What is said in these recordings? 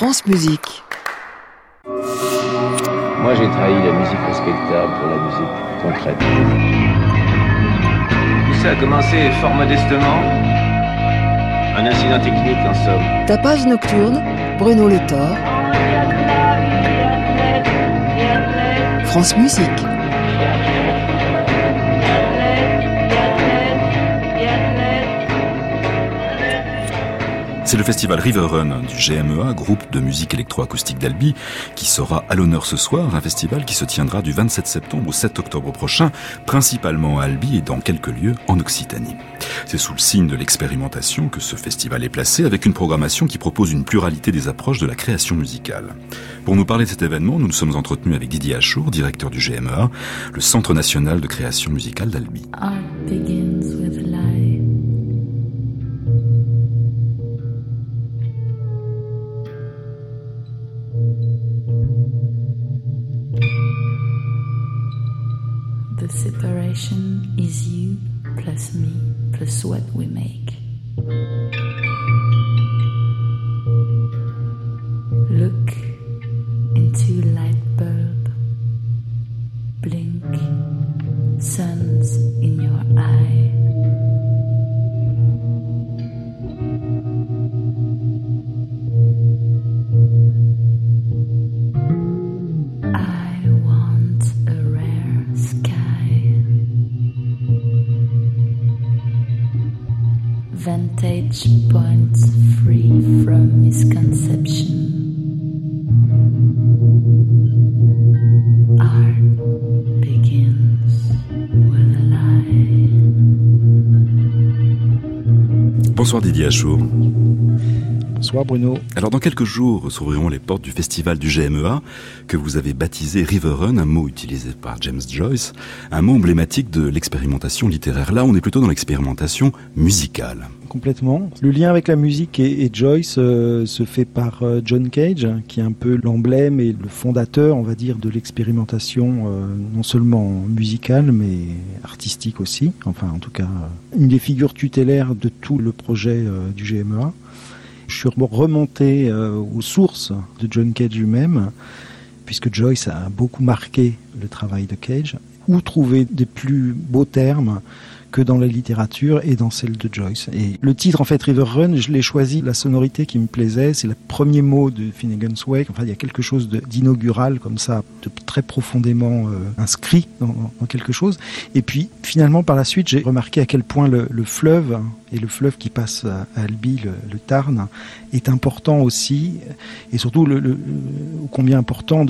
France Musique. Moi, j'ai trahi la musique respectable pour la musique concrète. Tout ça a commencé fort modestement. Un incident technique, en somme. Tapage nocturne, Bruno Le Thor. France Musique. C'est le festival River Run du GMEA, groupe de musique électroacoustique d'Albi, qui sera à l'honneur ce soir, un festival qui se tiendra du 27 septembre au 7 octobre prochain, principalement à Albi et dans quelques lieux en Occitanie. C'est sous le signe de l'expérimentation que ce festival est placé, avec une programmation qui propose une pluralité des approches de la création musicale. Pour nous parler de cet événement, nous nous sommes entretenus avec Didier Achour, directeur du GMEA, le Centre national de création musicale d'Albi. Separation is you plus me plus what we make. Look into light bulb, blink, suns Bonsoir Didier Achour. Bonsoir Bruno. Alors dans quelques jours s'ouvriront les portes du festival du GMEA que vous avez baptisé River Run, un mot utilisé par James Joyce, un mot emblématique de l'expérimentation littéraire. Là on est plutôt dans l'expérimentation musicale. Complètement. Le lien avec la musique et, Joyce euh, se fait par euh, John Cage, qui est un peu l'emblème et le fondateur, on va dire, de l'expérimentation euh, non seulement musicale mais artistique aussi. Enfin, en tout cas, une des figures tutélaires de tout le projet du GMEA. Je suis remonté aux sources de John Cage lui-même, puisque Joyce a beaucoup marqué le travail de Cage. Où trouver des plus beaux termes que dans la littérature et dans celle de Joyce. Et le titre, en fait, River Run, je l'ai choisi, la sonorité qui me plaisait, c'est le premier mot de Finnegan's Wake. Enfin, il y a quelque chose d'inaugural comme ça, de très profondément euh, inscrit dans, quelque chose. Et puis, finalement, par la suite, j'ai remarqué à quel point le, fleuve et le fleuve qui passe à, Albi, le, Tarn, est important aussi, et surtout le, combien important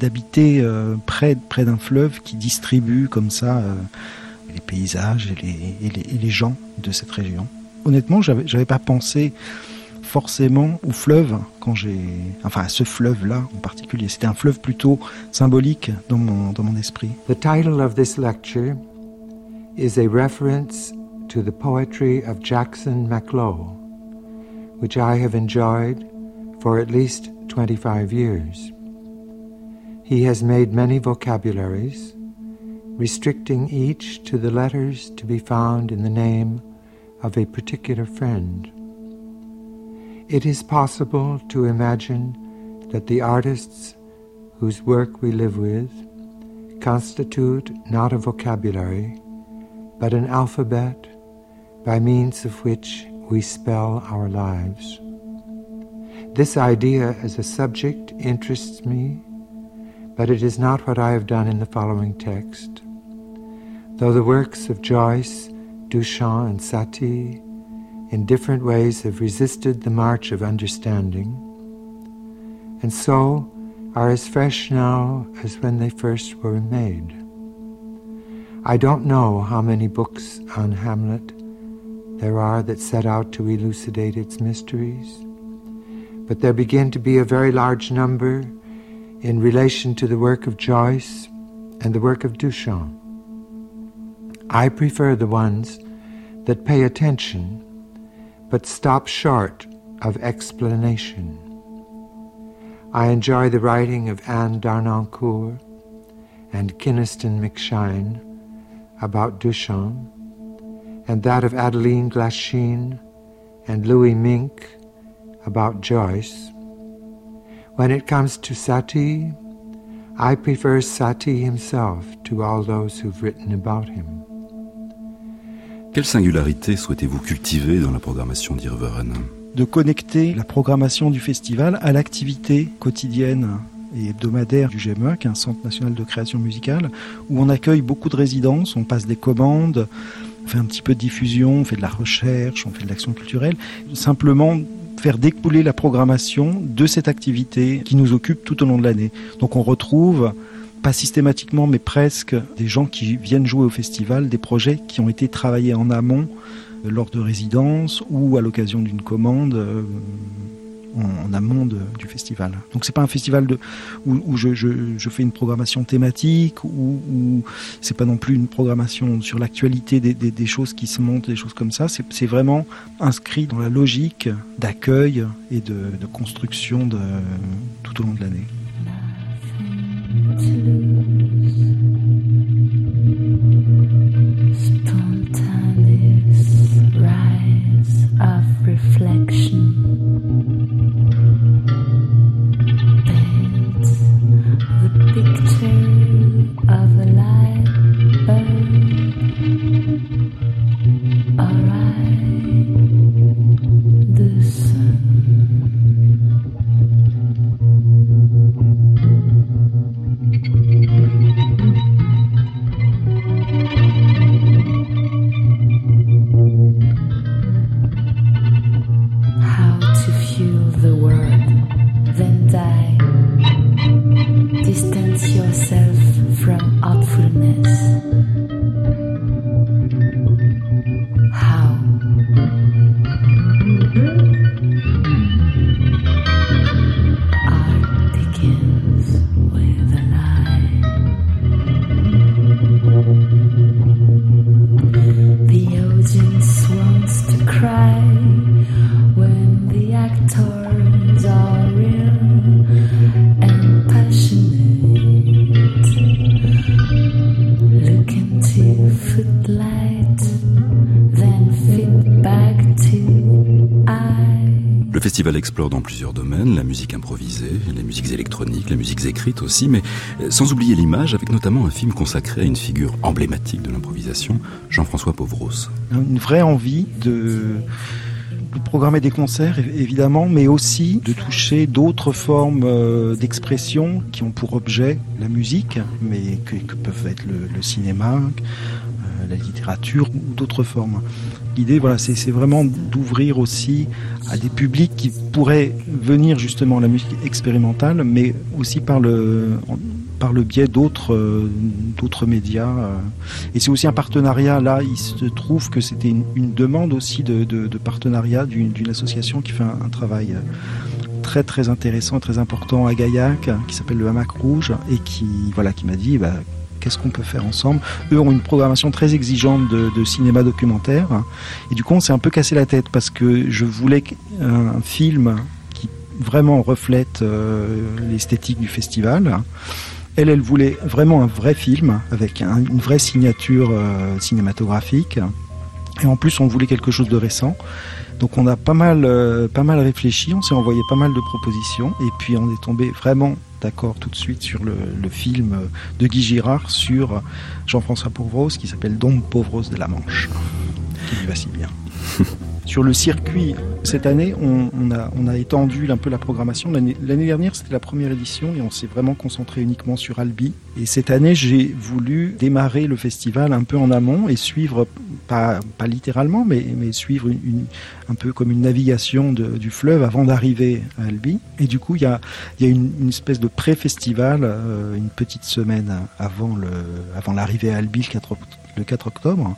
d'habiter euh, près, près d'un fleuve qui distribue comme ça. Euh, les paysages et les, et les, et les gens de cette région. Honnêtement, j'avais, j'avais pas pensé forcément au fleuve quand j'ai, enfin à ce fleuve-là en particulier. C'était un fleuve plutôt symbolique dans mon, dans mon esprit. The title of this lecture is a reference to the poetry of Jackson MacLowe, which I have enjoyed for at least 25 years. He has made many vocabularies restricting each to the letters to be found in the name of a particular friend. It is possible to imagine that the artists whose work we live with constitute not a vocabulary, but an alphabet by means of which we spell our lives. This idea as a subject interests me, but it is not what I have done in the following text. Though the works of Joyce, Duchamp, and Satie in different ways have resisted the march of understanding, and so are as fresh now as when they first were made. I don't know how many books on Hamlet there are that set out to elucidate its mysteries, but there begin to be a very large number in relation to the work of Joyce and the work of Duchamp. I prefer the ones that pay attention but stop short of explanation. I enjoy the writing of Anne Darnancourt and Kinniston McShine about Duchamp, and that of Adeline Glasheen and Louis Mink about Joyce, When it comes to Sati, I prefer Sati himself to all those who've written about him. Quelle singularité souhaitez-vous cultiver dans la programmation d'Irveren De connecter la programmation du festival à l'activité quotidienne et hebdomadaire du GME, qui est un centre national de création musicale, où on accueille beaucoup de résidences, on passe des commandes, on fait un petit peu de diffusion, on fait de la recherche, on fait de l'action culturelle. Simplement faire découler la programmation de cette activité qui nous occupe tout au long de l'année. Donc on retrouve pas systématiquement, mais presque, des gens qui viennent jouer au festival, des projets qui ont été travaillés en amont euh, lors de résidences ou à l'occasion d'une commande euh, en, amont du festival. Donc c'est pas un festival où, je, fais une programmation thématique ou, ou c'est pas non plus une programmation sur l'actualité des, choses qui se montent, des choses comme ça. C'est vraiment inscrit dans la logique d'accueil et de, construction tout au long de l'année. Festival explore dans plusieurs domaines, la musique improvisée, les musiques électroniques, les musiques écrites aussi, mais euh, sans oublier l'image, avec notamment un film consacré à une figure emblématique de l'improvisation, Jean-François Pauvros. Une vraie envie de programmer des concerts évidemment, mais aussi de toucher d'autres formes euh, d'expression qui ont pour objet la musique, mais que, peuvent être le, cinéma, la littérature ou d'autres formes. L'idée, voilà, c'est vraiment d'ouvrir aussi à des publics qui pourraient venir justement à la musique expérimentale, mais aussi par le, par le biais d'autres euh, médias. Euh. Et c'est aussi un partenariat. Là, il se trouve que c'était une, demande aussi de, partenariat d'une association qui fait un, travail euh, très très intéressant, très important à Gaillac, qui s'appelle le Hamac Rouge, et qui voilà qui m'a dit bah, qu'est-ce qu'on peut faire ensemble. Eux ont une programmation très exigeante de, cinéma documentaire. Et du coup, on s'est un peu cassé la tête parce que je voulais un, film qui vraiment reflète euh, l'esthétique du festival. Elle, elle voulait vraiment un vrai film avec une vraie signature euh, cinématographique. Et en plus, on voulait quelque chose de récent. Donc on a pas mal, euh, pas mal réfléchi, on s'est envoyé pas mal de propositions et puis on est tombé vraiment d'accord tout de suite sur le, film de Guy Girard sur Jean-François Pauvros qui s'appelle Dom Pauvros de la Manche, qui lui va si bien. sur le circuit, cette année, on, a, étendu un peu la programmation. L'année dernière, c'était la première édition et on s'est vraiment concentré uniquement sur Albi. Et cette année, j'ai voulu démarrer le festival un peu en amont et suivre, pas, littéralement, mais, suivre un peu comme une navigation du fleuve avant d'arriver à Albi. Et du coup, il y a, une, espèce de pré-festival, euh, une petite semaine avant l'arrivée à Albi, le 4, le 4 octobre,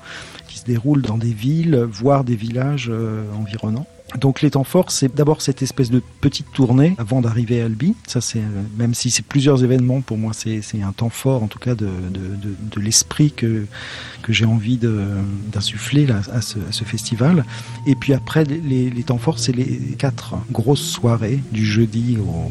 qui se déroule dans des villes, voire des villages euh, environnants. Donc les temps forts, c'est d'abord cette espèce de petite tournée avant d'arriver à Albi. Ça, c'est euh, même si c'est plusieurs événements pour moi, c'est un temps fort en tout cas de, de, de, l'esprit que que j'ai envie d'insuffler à, à ce festival. Et puis après, les, les temps forts, c'est les quatre grosses soirées du jeudi au,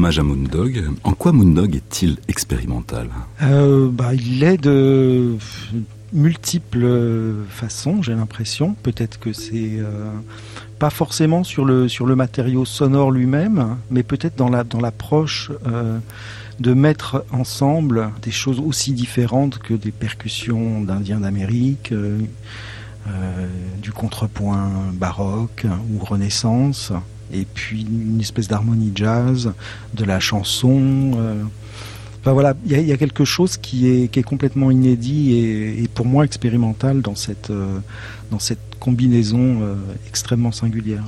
hommage à. En quoi Moondog est-il expérimental? Euh, bah, Il est de multiples façons, j'ai l'impression. Peut-être que c'est euh, pas forcément sur le, matériau sonore lui-même, mais peut-être dans l'approche euh, de mettre ensemble des choses aussi différentes que des percussions d'Indiens d'Amérique, du contrepoint baroque ou renaissance et puis une espèce d'harmonie jazz, de la chanson. Euh. Enfin voilà, il y, a quelque chose qui est, complètement inédit et, pour moi expérimental dans cette, euh, combinaison euh, extrêmement singulière.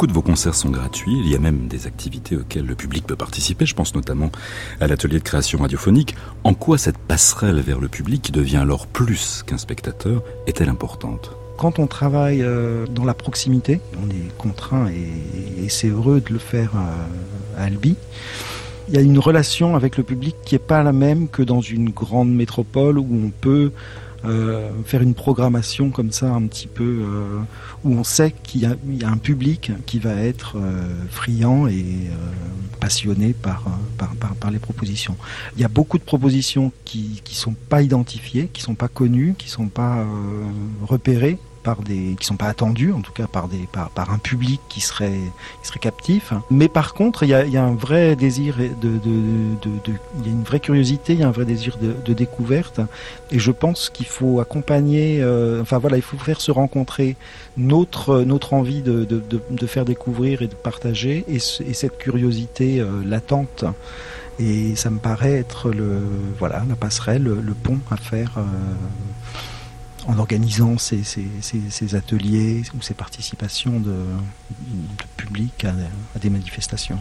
Beaucoup de vos concerts sont gratuits, il y a même des activités auxquelles le public peut participer, je pense notamment à l'atelier de création radiophonique. En quoi cette passerelle vers le public, qui devient alors plus qu'un spectateur, est-elle importante? Quand on travaille euh, dans la proximité, on est contraint et, c'est heureux de le faire à, Albi. Il y a une relation avec le public qui n'est pas la même que dans une grande métropole où on peut euh, faire une programmation comme ça un petit peu euh, où on sait qu'il y, a un public qui va être friand et passionné par par, les propositions. Il y a beaucoup de propositions qui ne sont pas identifiées, qui ne sont pas connues, qui ne sont pas repérées par des qui sont pas attendus en tout cas par des par, par un public qui serait qui serait captif. Mais par contre il y a, y a, un vrai désir de, de, de, de, y a une vraie curiosité il y a un vrai désir de, de découverte. Et je pense qu'il faut accompagner euh, enfin voilà il faut faire se rencontrer notre notre envie de, de, faire découvrir et de partager. Et, et cette curiosité euh, latente. Et ça me paraît être le voilà la passerelle le, pont à faire euh, en organisant ces, ateliers ou ces participations de, public à des manifestations.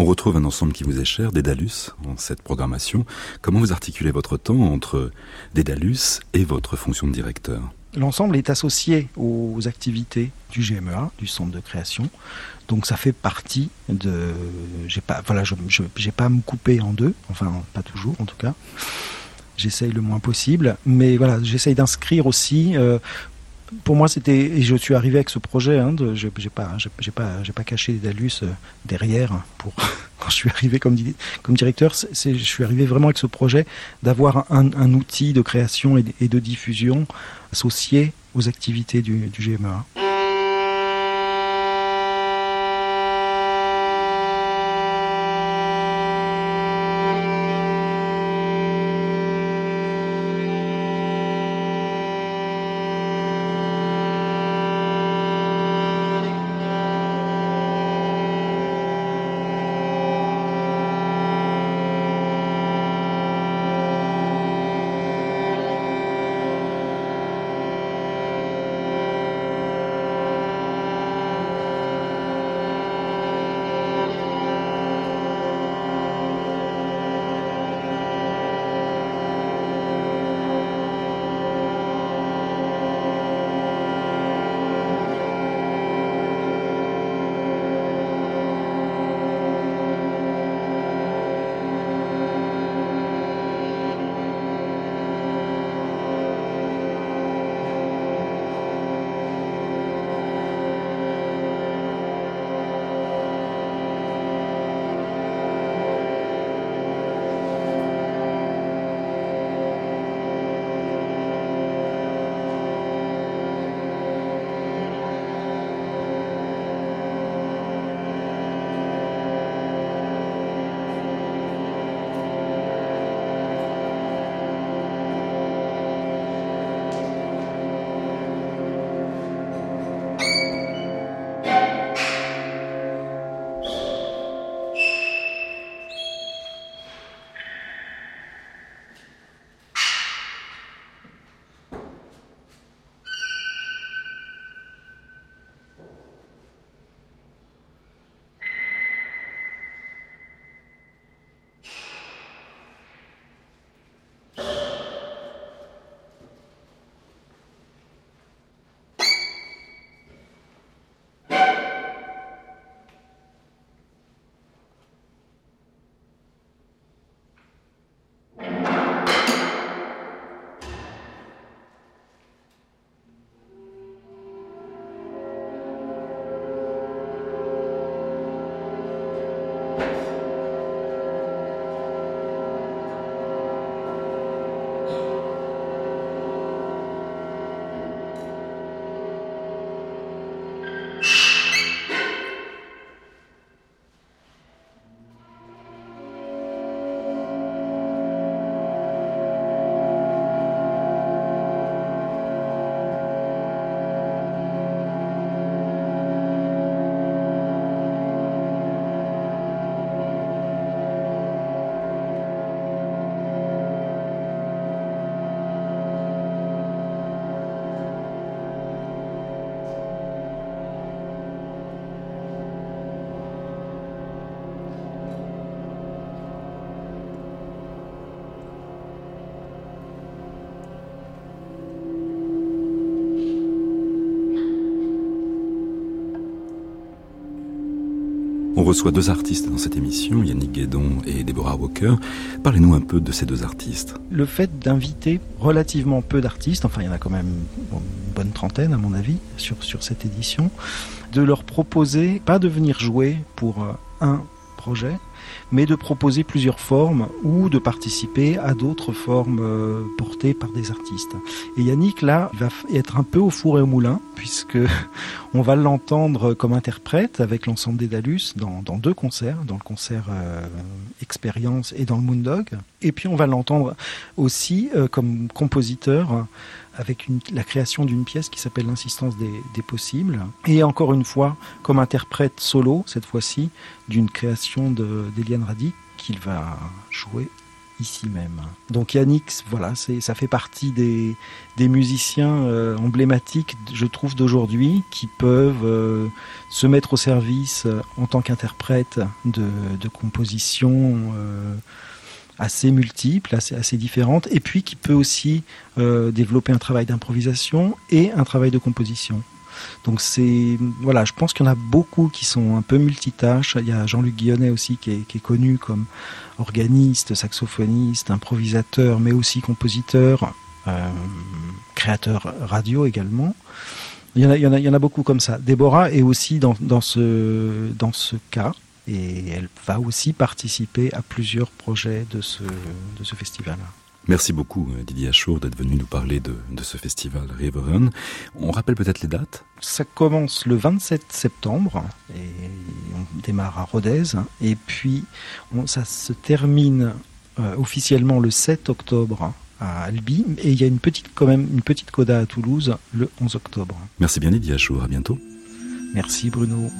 On retrouve un ensemble qui vous est cher, Dédalus, en cette programmation. Comment vous articulez votre temps entre Dédalus et votre fonction de directeur? L'ensemble est associé aux activités du GMEA, du centre de création. Donc ça fait partie de. Pas, voilà, je, j'ai pas à me couper en deux, enfin pas toujours en tout cas. J'essaye le moins possible, mais voilà, j'essaye d'inscrire aussi euh, pour moi, c'était et je suis arrivé avec ce projet. Hein, de, j'ai pas, j'ai pas, j'ai pas caché Dalus euh, derrière pour quand je suis arrivé comme directeur. C'est, je suis arrivé vraiment avec ce projet d'avoir un, outil de création et de, diffusion associé aux activités du, du GMEA. On reçoit deux artistes dans cette émission, Yannick Guédon et Deborah Walker. Parlez-nous un peu de ces deux artistes. Le fait d'inviter relativement peu d'artistes, enfin il y en a quand même une bonne trentaine à mon avis sur, sur cette édition, de leur proposer, pas de venir jouer pour euh, un projet, mais de proposer plusieurs formes ou de participer à d'autres formes euh, portées par des artistes. Et Yannick, là, va être un peu au four et au moulin, puisque on va l'entendre comme interprète avec l'ensemble des Dalus dans, deux concerts, dans le concert euh, Expérience et dans le Moondog. Et puis on va l'entendre aussi euh, comme compositeur avec une, la création d'une pièce qui s'appelle L'insistance des, possibles. Et encore une fois, comme interprète solo, cette fois-ci, d'une création d'Eliane Radi qu'il va jouer ici même. Donc Yannick, voilà, ça fait partie des, musiciens euh, emblématiques, je trouve, d'aujourd'hui, qui peuvent euh, se mettre au service euh, en tant qu'interprète de, compositions assez multiples, assez, différentes, et puis qui peut aussi développer un travail d'improvisation et un travail de composition. Donc c'est voilà, je pense qu'il y en a beaucoup qui sont un peu multitâches. Il y a Jean-Luc Guillonnet aussi qui est, connu comme organiste, saxophoniste, improvisateur, mais aussi compositeur, euh, créateur radio également. Il y, en a, il, y en a, il y en a beaucoup comme ça. Déborah est aussi dans, ce, dans ce cas et elle va aussi participer à plusieurs projets de ce, de ce festival. Merci beaucoup euh, Didier Achour d'être venu nous parler de, de ce festival River Run. On rappelle peut-être les dates Ça commence le 27 septembre et on démarre à Rodez et puis on, ça se termine euh, officiellement le 7 octobre à Albi et il y a une petite quand même une petite coda à Toulouse le 11 octobre. Merci bien Didier Achour, à bientôt. Merci Bruno.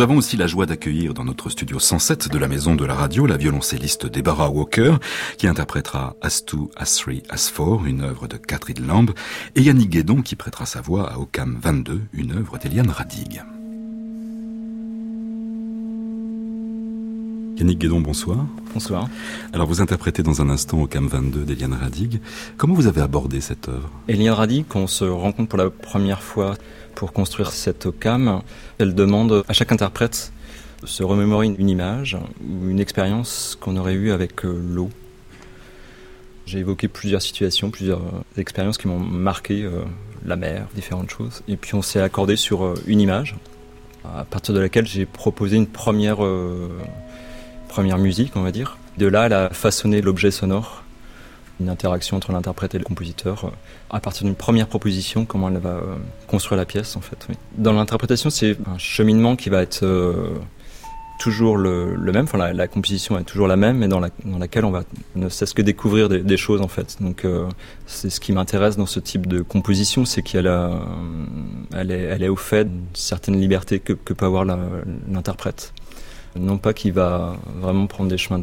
Nous avons aussi la joie d'accueillir dans notre studio 107 de la Maison de la Radio la violoncelliste Deborah Walker, qui interprétera As Two, As Three, As Four, une œuvre de Catherine Lamb, et Yannick Guédon qui prêtera sa voix à Ocam 22, une œuvre d'Eliane Radig. Yannick Guédon, bonsoir. Bonsoir. Alors vous interprétez dans un instant au CAM 22 d'Eliane Radig. Comment vous avez abordé cette œuvre? Eliane Radig, quand on se rencontre pour la première fois pour construire cette OCAM, elle demande à chaque interprète de se remémorer une image ou une expérience qu'on aurait eue avec euh, l'eau. J'ai évoqué plusieurs situations, plusieurs expériences qui m'ont marqué, euh, la mer, différentes choses. Et puis on s'est accordé sur euh, une image, à partir de laquelle j'ai proposé une première première musique, on va dire. De là, elle a façonné l'objet sonore, une interaction entre l'interprète et le compositeur, euh, à partir d'une première proposition, comment elle va euh, construire la pièce, en fait. Dans l'interprétation, c'est un cheminement qui va être euh, toujours le, même, enfin la, composition est toujours la même, mais dans, laquelle on va ne cesse que découvrir des, choses en fait. Donc c'est ce qui m'intéresse dans ce type de composition, c'est qu'elle elle est, elle est au fait d'une certaine liberté que peut avoir l'interprète. Non pas qu'il va vraiment prendre des chemins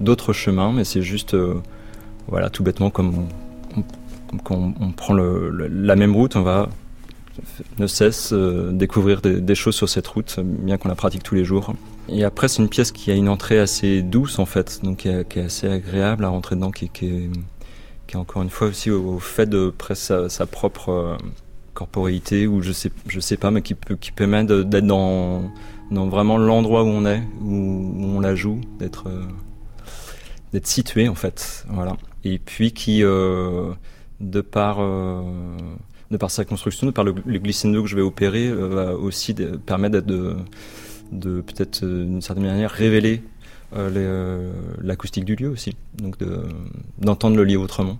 d'autres chemins, mais c'est juste, voilà, tout bêtement comme on, prend la même route, on va ne cesse euh, découvrir des, choses sur cette route, bien qu'on la pratique tous les jours. Et après, c'est une pièce qui a une entrée assez douce en fait, donc qui est, assez agréable à rentrer dedans, qui, est, encore une fois aussi au, fait de presque sa, propre euh, ou je sais, je sais pas, mais qui, peut, qui permet d'être dans dans vraiment l'endroit où on est, où, on la joue, d'être euh, d'être situé en fait, voilà. Et puis qui, euh, de par euh, de par sa construction, de par le, le que je vais opérer, va aussi permettre de, de peut-être d'une certaine manière révéler l'acoustique du lieu aussi, donc d'entendre le lieu autrement.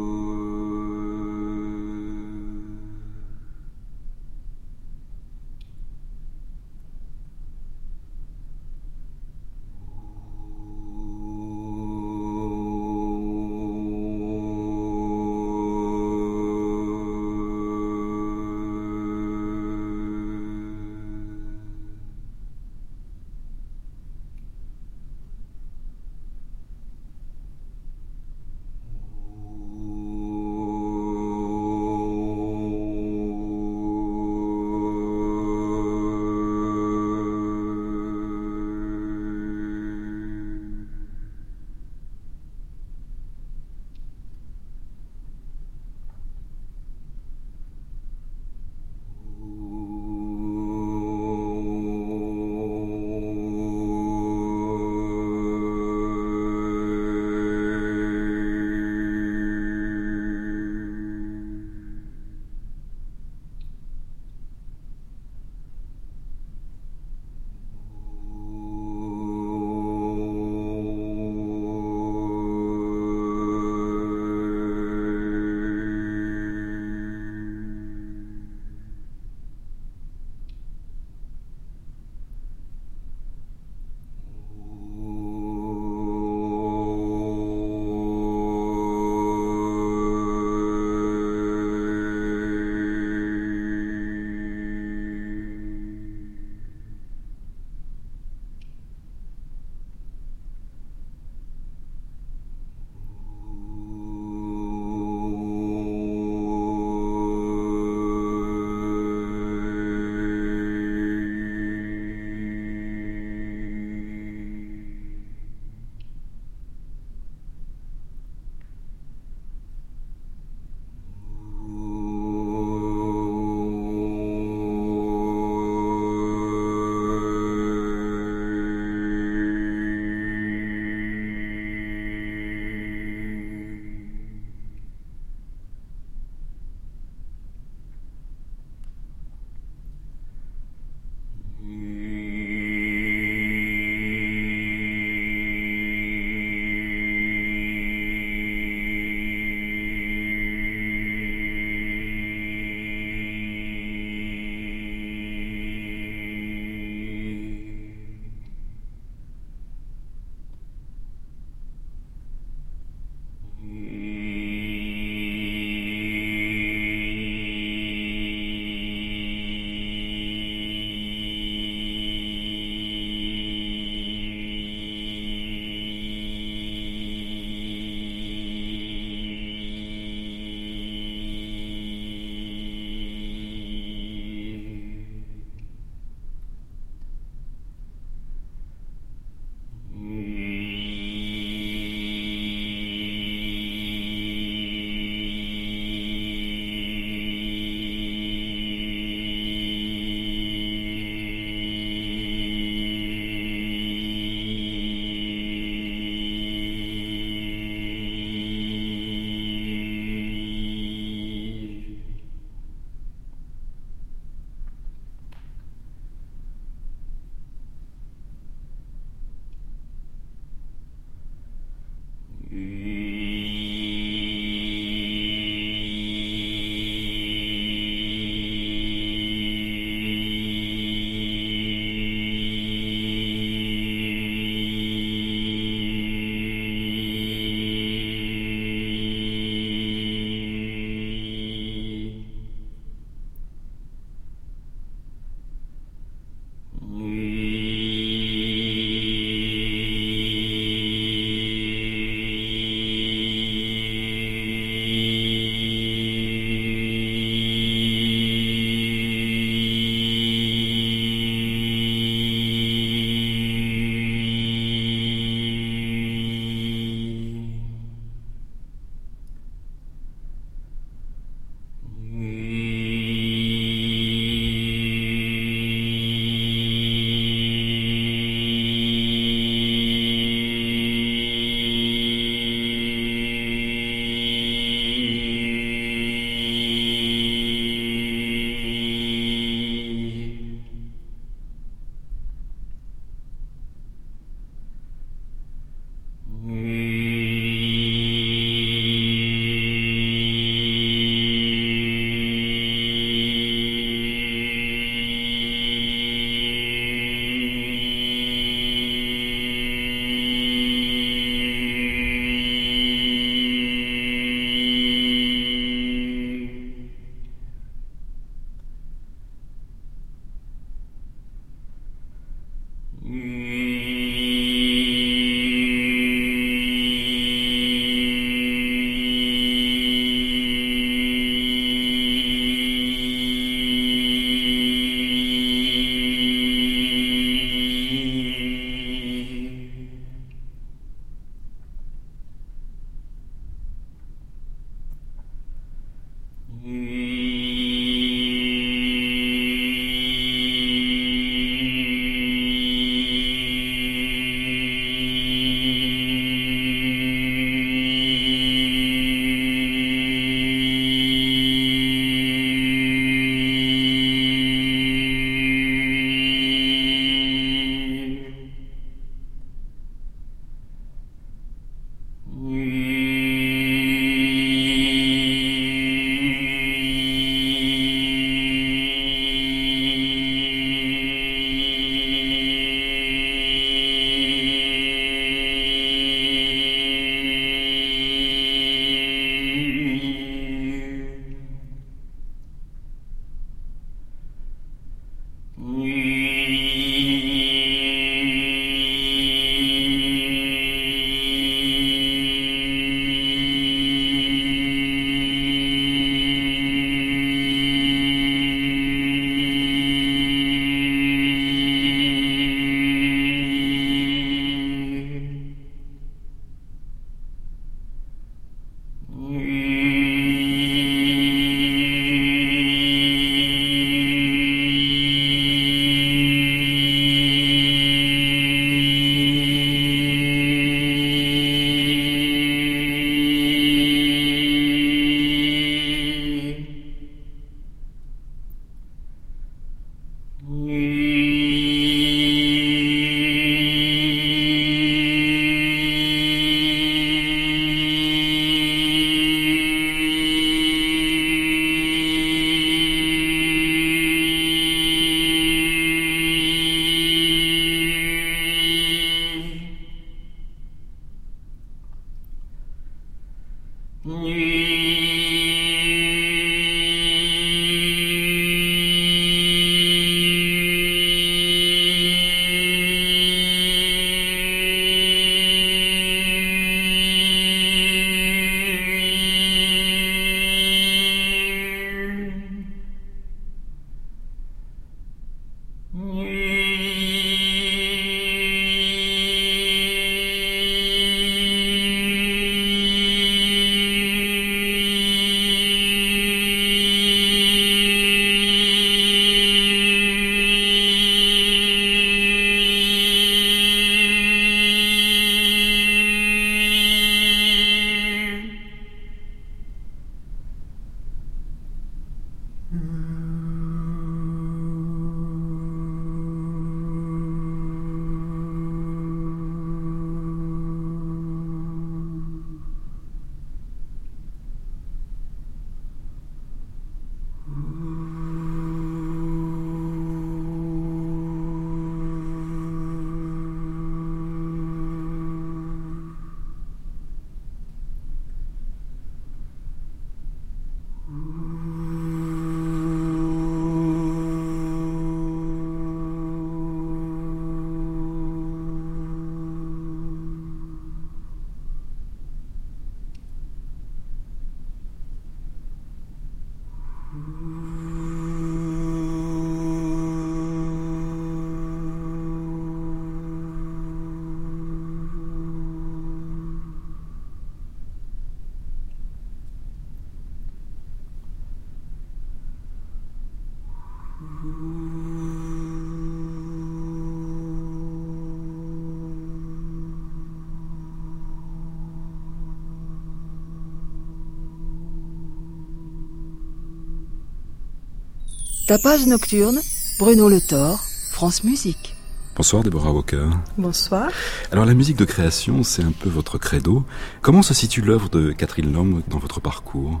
Tapage nocturne, Bruno Le Thor, France Musique. Bonsoir Deborah Walker. Bonsoir. Alors la musique de création, c'est un peu votre credo. Comment se situe l'œuvre de Catherine Lhomme dans votre parcours?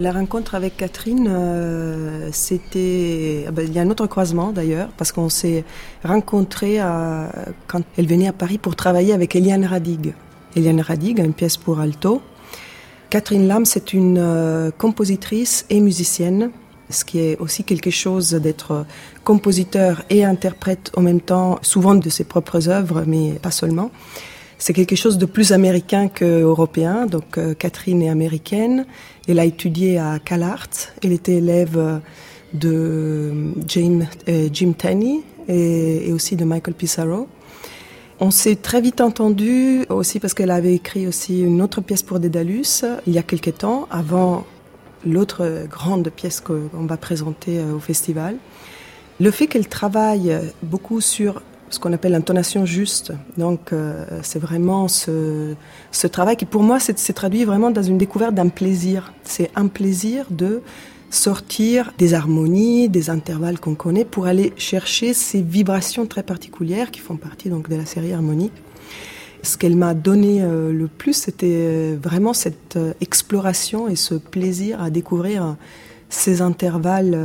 La rencontre avec Catherine, euh, c'était. Ah ben, il y a un autre croisement d'ailleurs, parce qu'on s'est rencontrés quand elle venait à Paris pour travailler avec Eliane Radig. Eliane Radig a une pièce pour alto. Catherine Lam, c'est une euh, compositrice et musicienne ce qui est aussi quelque chose d'être compositeur et interprète en même temps, souvent de ses propres œuvres, mais pas seulement. C'est quelque chose de plus américain qu'européen. Donc euh, Catherine est américaine. Elle a étudié à CalArts. Elle était élève euh, de Jim, euh, Jim Tenney et, et, aussi de Michael Pissarro. On s'est très vite entendu aussi parce qu'elle avait écrit aussi une autre pièce pour Dédalus il y a quelques temps, avant l'autre grande pièce qu'on va présenter au festival. Le fait qu'elle travaille beaucoup sur ce qu'on appelle l'intonation juste, donc euh, c'est vraiment ce, ce, travail qui pour moi s'est traduit vraiment dans une découverte d'un plaisir. C'est un plaisir de sortir des harmonies, des intervalles qu'on connaît pour aller chercher ces vibrations très particulières qui font partie donc de la série harmonique. Ce qu'elle m'a donné euh, le plus, c'était euh, vraiment cette euh, exploration et ce plaisir à découvrir ces intervalles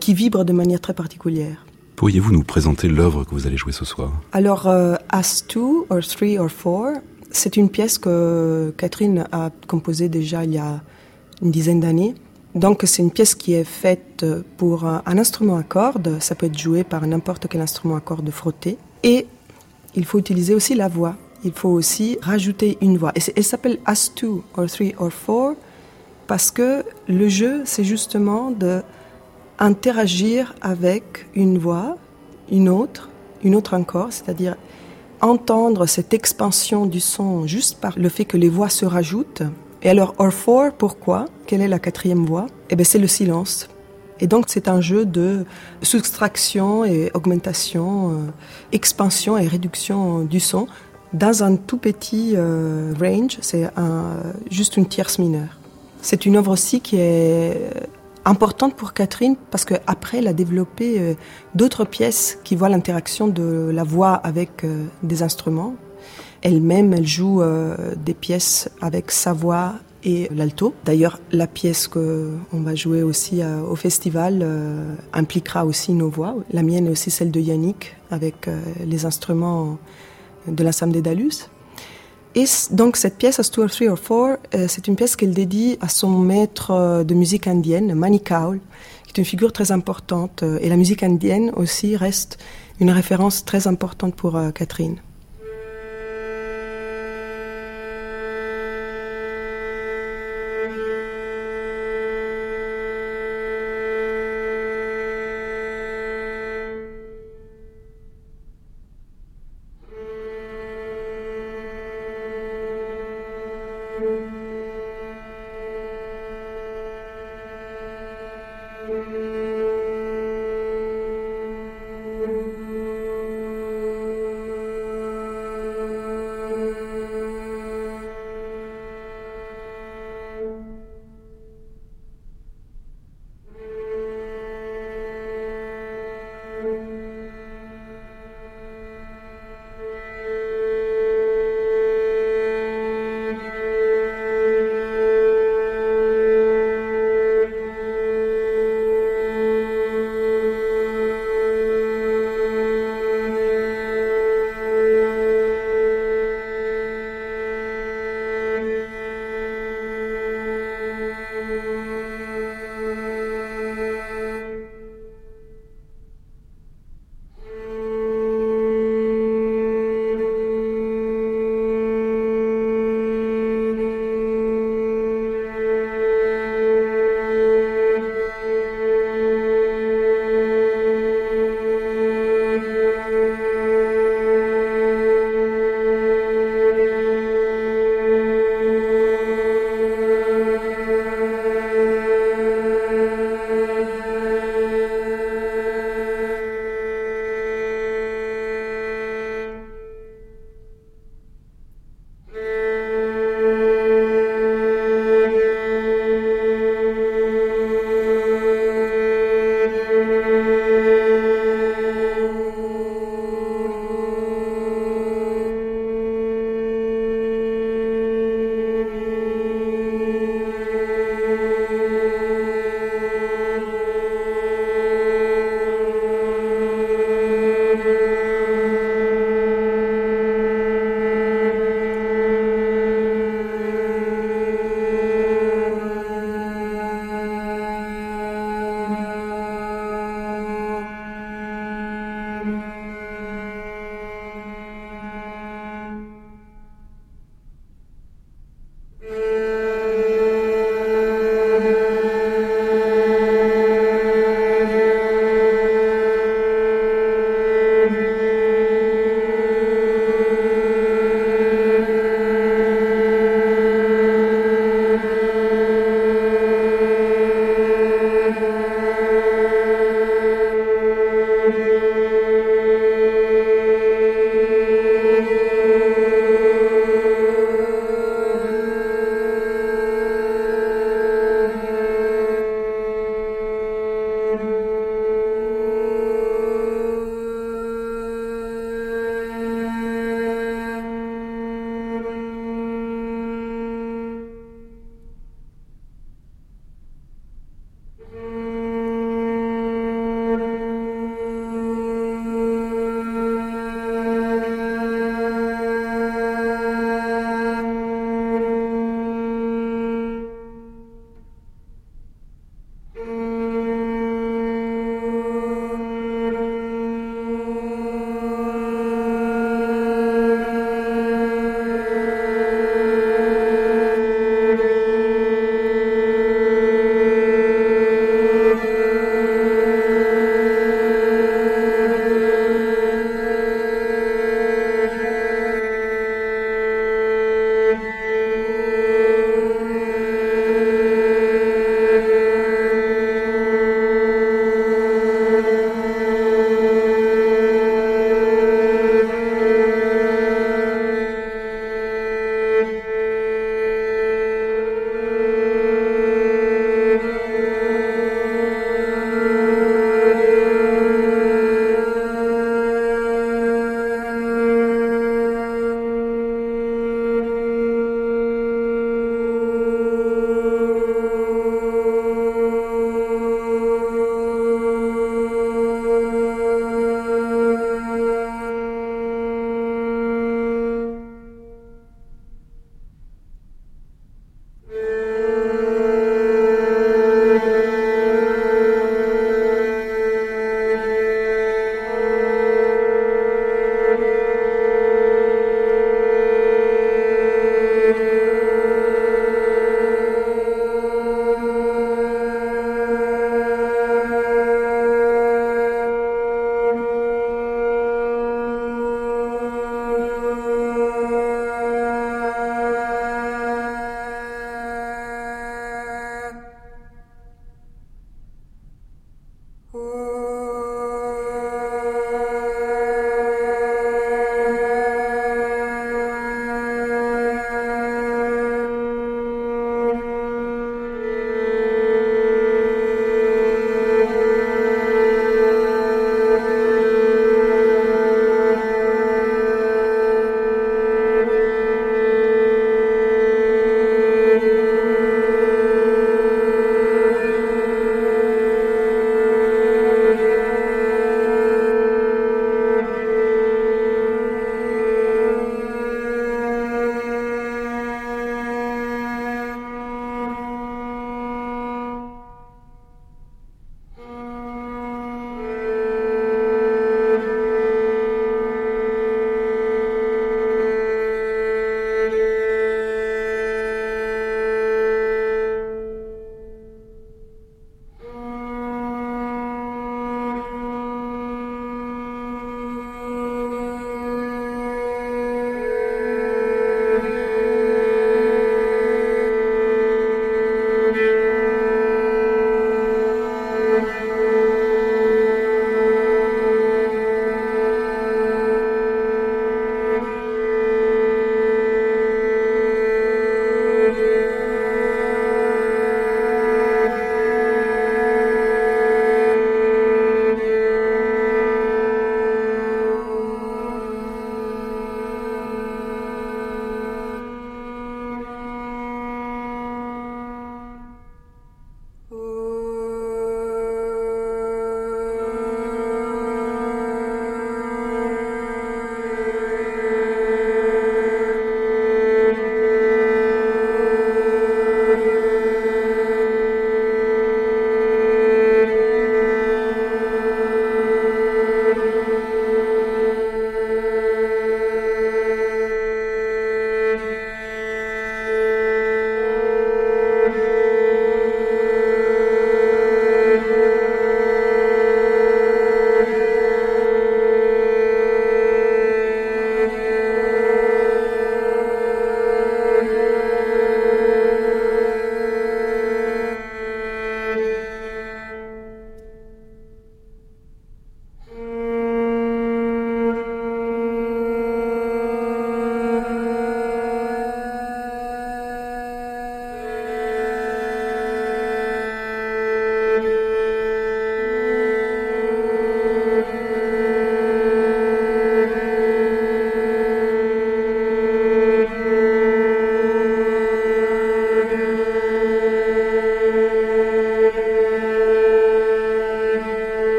qui vibrent de manière très particulière. Pourriez-vous nous présenter l'œuvre que vous allez jouer ce soir? Alors, As Two, or Three, or Four, c'est une pièce que Catherine a composée déjà il y a une dizaine d'années. Donc, c'est une pièce qui est faite pour un instrument à cordes. Ça peut être joué par n'importe quel instrument à cordes frotté. Et il faut utiliser aussi la voix il faut aussi rajouter une voix. Et elle s'appelle As Two or Three or Four parce que le jeu, c'est justement de interagir avec une voix, une autre, une autre encore, c'est-à-dire entendre cette expansion du son juste par le fait que les voix se rajoutent. Et alors, or four, pourquoi? Quelle est la quatrième voix? Eh bien, c'est le silence. Et donc, c'est un jeu de soustraction et augmentation, euh, expansion et réduction du son dans un tout petit euh, range, c'est juste une tierce mineure. C'est une œuvre aussi qui est importante pour Catherine parce qu'après, elle a développé euh, d'autres pièces qui voient l'interaction de la voix avec euh, des instruments. Elle-même, elle joue des pièces avec sa voix et l'alto. D'ailleurs, la pièce qu'on va jouer aussi au festival impliquera aussi nos voix. La mienne est aussi celle de Yannick avec les instruments de la Sam Dalus. Et donc cette pièce, As Two or Three or Four, euh, c'est une pièce qu'elle dédie à son maître euh, de musique indienne, Mani Kaul, qui est une figure très importante. Euh, et la musique indienne aussi reste une référence très importante pour Catherine.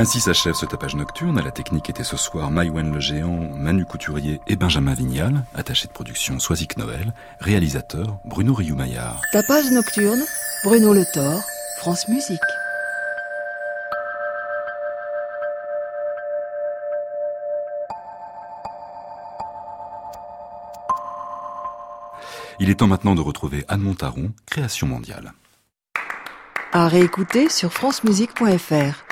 Ainsi s'achève ce tapage nocturne. À la technique était ce soir Maïwen le Géant, Manu Couturier et Benjamin Vignal, attaché de production Soisic Noël, réalisateur Bruno Rioux-Maillard. Tapage nocturne, Bruno Le Thor, France Musique. Il est temps maintenant de retrouver Anne Montaron, Création mondiale. À réécouter sur francemusique.fr.